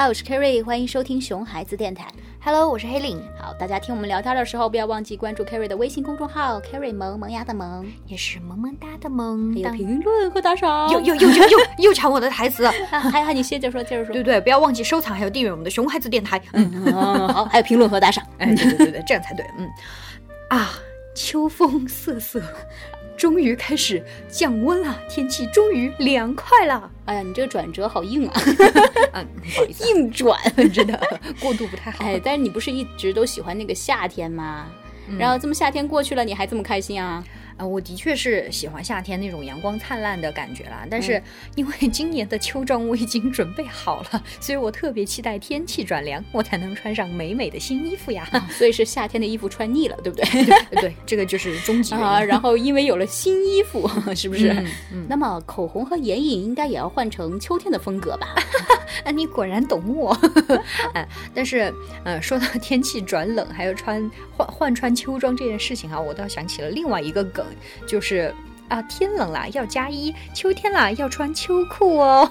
好，我是 Kerry，欢迎收听熊孩子电台。Hello，我是黑领，好，大家听我们聊天的时候，不要忘记关注 Kerry 的微信公众号 “Kerry 萌萌芽的萌也是萌萌哒的萌还有。评论和打赏。又又又又又又抢我的台词，啊还好你接着说，接着说。对对，不要忘记收藏还有订阅我们的熊孩子电台。嗯，嗯，好，还有评论和打赏。哎，对对对对，这样才对。嗯，啊，秋风瑟瑟，终于开始降温了，天气终于凉快了。哎呀，你这个转折好硬啊，嗯，不好意思啊，硬转。真的过度不太好。哎，但是你不是一直都喜欢那个夏天吗？然后这么夏天过去了，你还这么开心啊？啊，我的确是喜欢夏天那种阳光灿烂的感觉啦，但是 因为今年的秋装我已经准备好了，所以我特别期待天气转凉，我才能穿上美美的新衣服呀。所以是夏天的衣服穿腻了，对不对？对，这个就是终极。啊，然后因为有了新衣服，是不是？嗯嗯那么口红和眼影应该也要换成秋天的风格吧？啊，你果然懂我。哎，但是，呃，说到天气转冷，还有穿换换穿秋装这件事情啊，我倒想起了另外一个梗，就是。啊，天冷了要加衣，秋天了要穿秋裤哦。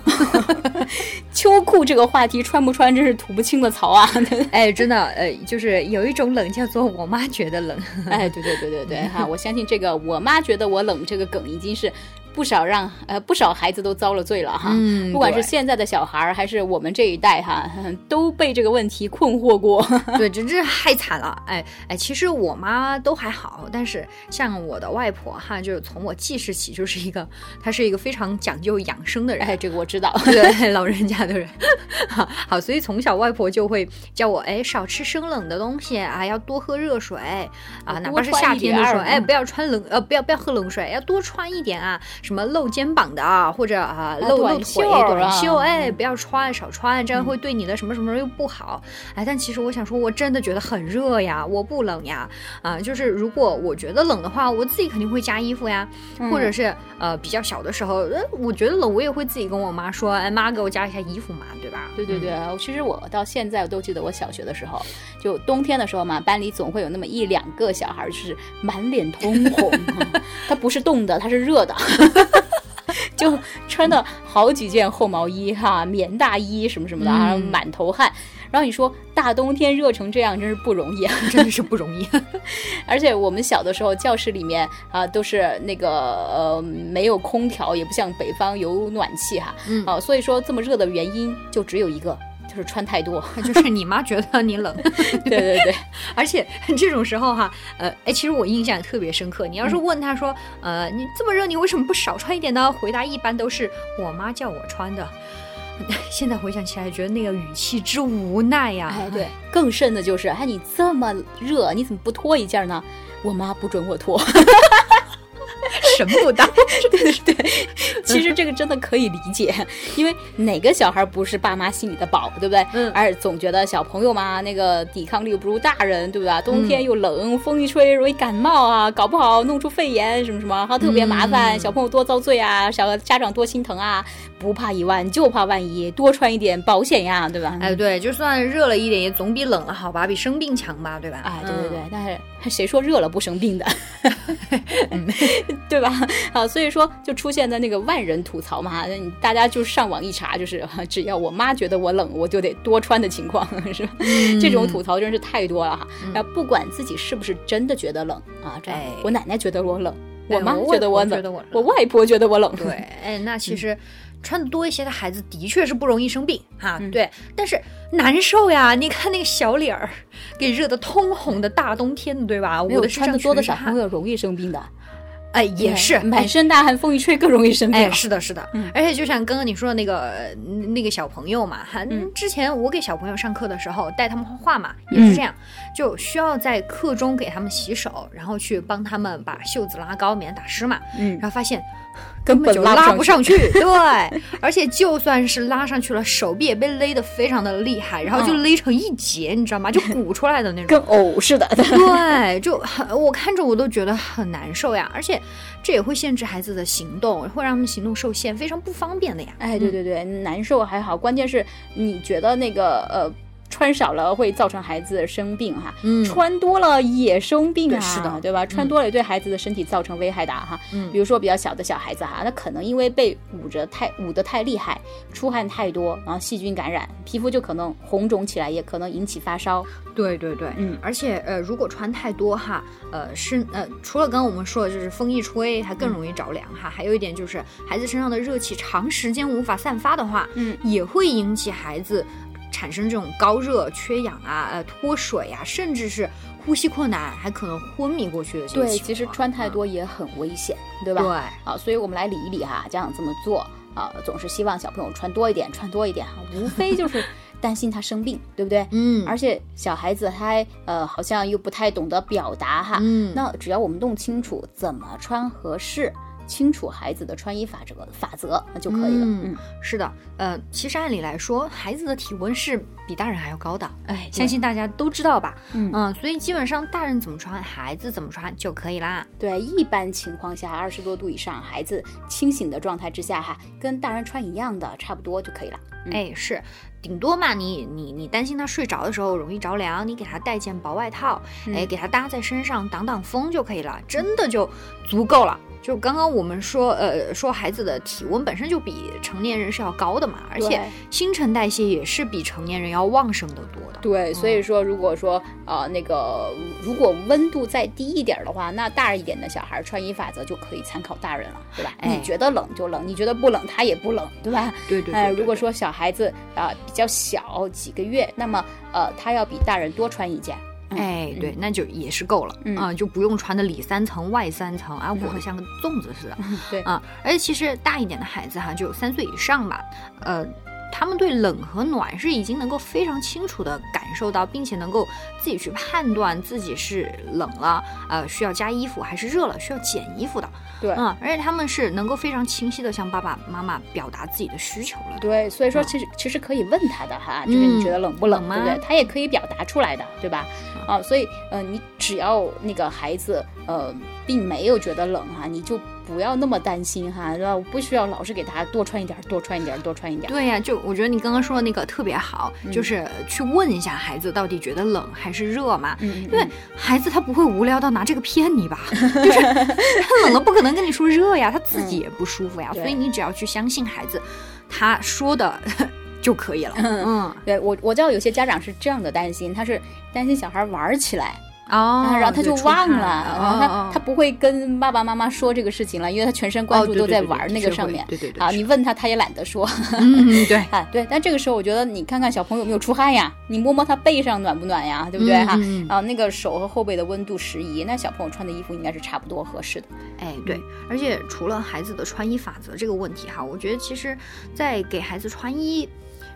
秋裤这个话题穿不穿真是吐不清的槽啊！哎，真的，呃，就是有一种冷叫做我妈觉得冷。哎，对对对对对哈！我相信这个我妈觉得我冷这个梗已经是不少让呃不少孩子都遭了罪了哈。嗯不管是现在的小孩儿还是我们这一代哈，都被这个问题困惑过。对，真是害惨了。哎哎，其实我妈都还好，但是像我的外婆哈，就是从我记事起就是一个，她是一个非常讲究养生的人。哎，这个我知道。对老人家的人，好，好，所以从小外婆就会叫我，哎，少吃生冷的东西啊，要多喝热水啊，哪怕是夏天的时候，哎，不要穿冷，呃，不要不要喝冷水，要多穿一点啊，什么露肩膀的啊，或者啊露露腿短袖，啊哎，不要穿，少穿，这样会对你的什么什么又不好，哎，但其实我想说，我真的觉得很热呀，我不冷呀，啊，就是如果我觉得冷的话，我自己肯定会加衣服呀，或者是呃比较小的时候，呃，我觉得冷，我也会自己跟我妈说，哎妈，给我加一下衣服嘛，对吧？对对对，其实我到现在我都记得，我小学的时候，就冬天的时候嘛，班里总会有那么一两个小孩儿，就是满脸通红，他不是冻的，他是热的。就穿的好几件厚毛衣哈，棉大衣什么什么的，然后嗯满头汗。然后你说大冬天热成这样，真是不容易啊！真的是不容易。而且我们小的时候，教室里面啊、都是那个呃没有空调，也不像北方有暖气哈，嗯啊，所以说这么热的原因就只有一个，就是穿太多。就是你妈觉得你冷，对对对，而且这种时候哈，呃，哎，其实我印象也特别深刻。你要是问他说，呃，你这么热，你为什么不少穿一点呢？回答一般都是我妈叫我穿的。现在回想起来，觉得那个语气之无奈呀、哎对，更甚的就是，哎你这么热，你怎么不脱一件呢？我妈不准我脱。神不大。对对对，其实这个真的可以理解，因为哪个小孩不是爸妈心里的宝，对不对？嗯而总觉得小朋友嘛，那个抵抗力不如大人，对吧？冬天又冷，风一吹容易感冒啊，搞不好弄出肺炎什么什么，还特别麻烦，嗯小朋友多遭罪啊，小家长多心疼啊。不怕一万，就怕万一，多穿一点保险呀，对吧？哎，对，就算热了一点，也总比冷了好吧？比生病强吧，对吧？哎，对对对嗯，但是谁说热了不生病的，对吧？啊，所以说就出现在那个万人吐槽嘛，大家就上网一查，就是 只要我妈觉得我冷，我就得多穿的情况，是吧？嗯。这种吐槽真是太多了哈。然后不管自己是不是真的觉得冷啊，这样哎。我奶奶觉得我冷，哎我妈觉得我冷外婆觉得我，冷。我外婆觉得我冷，对，哎，那其实穿的多一些的孩子的确是不容易生病哈，嗯。对，但是难受呀！你看那个小脸儿，给热得通红的大冬天的，对吧？我的穿的多的小朋友容易生病的，哎，也是满身大汗，风一吹更容易生病。哎，是的，是的，嗯。而且就像刚刚你说的那个呃那个小朋友嘛，哈，嗯。之前我给小朋友上课的时候带他们画画嘛，也嗯是这样，就需要在课中给他们洗手，然后去帮他们把袖子拉高，免得打湿嘛，嗯。然后发现根本就拉不不上去，对，而且就算是拉上去了，手臂也被勒得非常的厉害，然后就勒成一截，你知道吗？就鼓出来的那种。跟藕似的。对，就很我看着我都觉得很难受呀，而且这也会限制孩子的行动，会让他们行动受限，非常不方便的呀。哎，对对对，难受还好，关键是你觉得那个呃。穿少了会造成孩子生病哈，嗯。穿多了也生病啊，是的。对吧？穿多了也对孩子的身体造成危害的哈。嗯。比如说比较小的小孩子哈，那可能因为被捂着太捂得太厉害，出汗太多，然后细菌感染，皮肤就可能红肿起来，也可能引起发烧。对对对，嗯。而且呃，如果穿太多哈，呃是呃，除了刚刚我们说的，就是风一吹它更容易着凉哈，还有一点就是孩子身上的热气长时间无法散发的话，嗯，也会引起孩子产生这种高热、缺氧啊、呃脱水啊，甚至是呼吸困难，还可能昏迷过去的对，其实穿太多也很危险，对吧？对。好，所以我们来理一理哈，家长这么做啊，总是希望小朋友穿多一点，穿多一点哈，无非就是 担心他生病，对不对？嗯，而且小孩子他还呃好像又不太懂得表达哈，嗯那只要我们弄清楚怎么穿合适，清楚孩子的穿衣法则法则，就可以了。嗯嗯，是的，呃，其实按理来说，孩子的体温是比大人还要高的，哎，相信大家都知道吧？嗯所以基本上大人怎么穿，孩子怎么穿就可以啦。对，一般情况下二十多度以上，孩子清醒的状态之下哈，跟大人穿一样的差不多就可以了。嗯哎，是，顶多嘛，你你你担心他睡着的时候容易着凉，你给他带件薄外套，哎，嗯给他搭在身上挡挡风就可以了，真的就足够了。就刚刚我们说，呃，说孩子的体温本身就比成年人是要高的嘛，而且新陈代谢也是比成年人要旺盛的多的。对，所以说如果说呃那个如果温度再低一点儿的话，那大一点的小孩穿衣法则就可以参考大人了，对吧？哎你觉得冷就冷，你觉得不冷他也不冷，对吧？对对对呃，对对如果说小孩子啊、呃比较小几个月，那么呃他要比大人多穿一件。嗯哎，对，那就也是够了嗯啊、就不用穿的里三层外三层啊，裹得像个粽子似的。对啊，而且其实大一点的孩子哈，就三岁以上吧，呃，他们对冷和暖是已经能够非常清楚的感受到，并且能够自己去判断自己是冷了，呃，需要加衣服，还是热了需要减衣服的。对嗯，而且他们是能够非常清晰的向爸爸妈妈表达自己的需求了。对，所以说其实、其实可以问他的哈，就是你觉得冷不冷，冷吗对不对？他也可以表达出来的，对吧？啊，所以呃，你只要那个孩子呃并没有觉得冷哈，你就不要那么担心哈，对吧？我不需要老是给他多穿一点儿，多穿一点儿，多穿一点儿。对呀、就我觉得你刚刚说的那个特别好，就是去问一下孩子到底觉得冷还是热嘛。嗯，因为孩子他不会无聊到拿这个骗你吧？就是他冷了不可能跟你说热呀，他自己也不舒服呀，对所以你只要去相信孩子，他说的 就可以了。嗯，对我我知道有些家长是这样的担心，他是担心小孩玩儿起来，哦啊，然后他就忘了，然后他、哦他不会跟爸爸妈妈说这个事情了，因为他全神贯哦注都对对对对在玩那个上面。对对对啊，你问他他也懒得说。嗯，对，啊，对，但这个时候我觉得你看看小朋友有没有出汗呀，你摸摸他背上暖不暖呀，对不对哈？啊，那个手和后背的温度适宜，那小朋友穿的衣服应该是差不多合适的。哎，对，而且除了孩子的穿衣法则这个问题哈，我觉得其实，在给孩子穿衣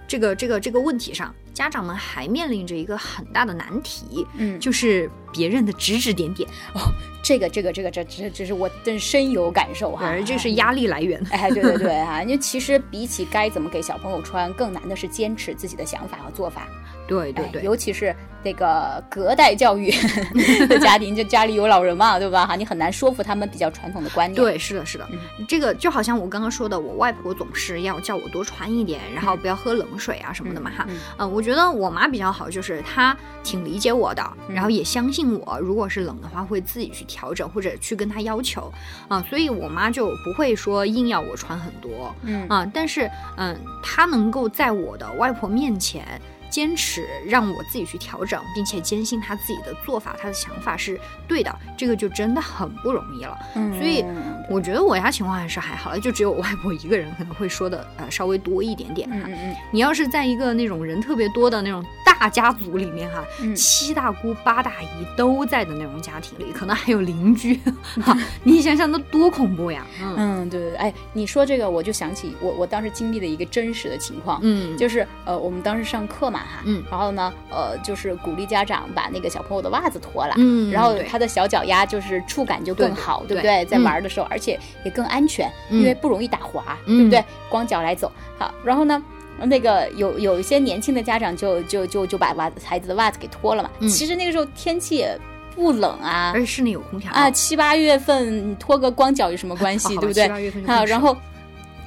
这个这个这个问题上，家长们还面临着一个很大的难题，嗯就是别人的指指点点，哦这个这个这个这这这是我真深有感受哈，而这是压力来源。哎，对对对哈，因为其实比起该怎么给小朋友穿，更难的是坚持自己的想法和做法。哎对对对，尤其是那个隔代教育 的家庭，就家里有老人嘛，对吧？哈，你很难说服他们比较传统的观念。对，是的，是的，这个就好像我刚刚说的，我外婆总是要叫我多穿一点，然后不要喝冷水啊什么的嘛哈。嗯嗯、我觉得我妈比较好，就是她挺理解我的，然后也相信我，如果是冷的话，会自己去调整或者去跟她要求啊、所以我妈就不会说硬要我穿很多嗯啊、但是嗯，她能够在我的外婆面前。坚持让我自己去调整，并且坚信他自己的做法、他的想法是对的，这个就真的很不容易了。嗯所以我觉得我家情况还是还好了，就只有我外婆一个人可能会说的呃稍微多一点点哈。嗯嗯你要是在一个那种人特别多的那种大家族里面哈，嗯七大姑八大姨都在的那种家庭里，可能还有邻居，哈，你想想那多恐怖呀！嗯嗯，对对对，哎，你说这个我就想起我我当时经历的一个真实的情况，嗯，就是呃我们当时上课嘛哈，嗯然后呢呃就是鼓励家长把那个小朋友的袜子脱了。嗯，然后他的小脚丫就是触感就更好，对不对对？在嗯玩的时候，而且也更安全，嗯因为不容易打滑，嗯对不对？光脚来走，好，然后呢，那个有有一些年轻的家长就就就就把袜子孩子的袜子给脱了嘛。嗯其实那个时候天气也不冷啊而且室内有空调啊，七八月份你脱个光脚有什么关系，对不对七八月份？就啊，然后。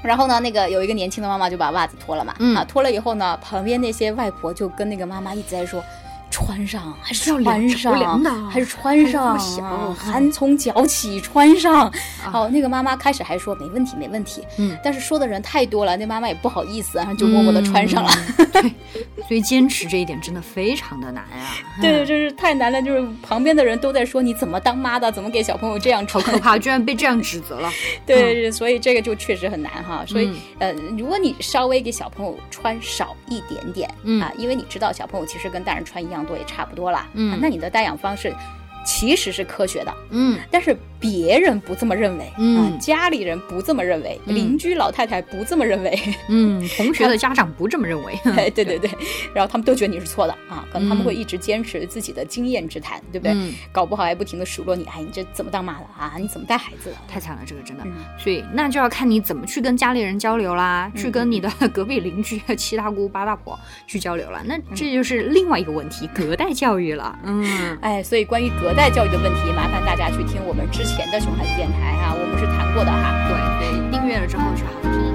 然后呢，那个有一个年轻的妈妈就把袜子脱了嘛，嗯啊，脱了以后呢，旁边那些外婆就跟那个妈妈一直在说。穿上还是要凉穿上，还是穿上寒从脚起，穿上。好，那个妈妈开始还说没问题，没问题。嗯，但是说的人太多了，那妈妈也不好意思，然后就默默的穿上了。嗯对，所以坚持这一点真的非常的难啊。对，嗯，就是太难了，就是旁边的人都在说你怎么当妈的，怎么给小朋友这样穿。好可怕，居然被这样指责了。对，所以这个就确实很难哈。所以嗯，呃，如果你稍微给小朋友穿少一点点，嗯啊，因为你知道小朋友其实跟大人穿一样多，也差不多了，嗯。啊那你的带养方式其实是科学的，嗯但是别人不这么认为，嗯啊，家里人不这么认为，嗯邻居老太太不这么认为，嗯，同学的家长不这么认为。哎，对 对对，然后他们都觉得你是错的啊，可能他们嗯会一直坚持自己的经验之谈，对不对？嗯搞不好还不停的数落你，哎，你这怎么当妈的啊？你怎么带孩子的？太惨了，这个真的。嗯所以那就要看你怎么去跟家里人交流啦，去跟你的隔壁邻居、七大姑八大婆去交流了。那这就是另外一个问题，隔代教育了。嗯，哎，所以关于隔在教育的问题，麻烦大家去听我们之前的熊孩子电台啊，我们是谈过的哈。对对，订阅了之后去好好听。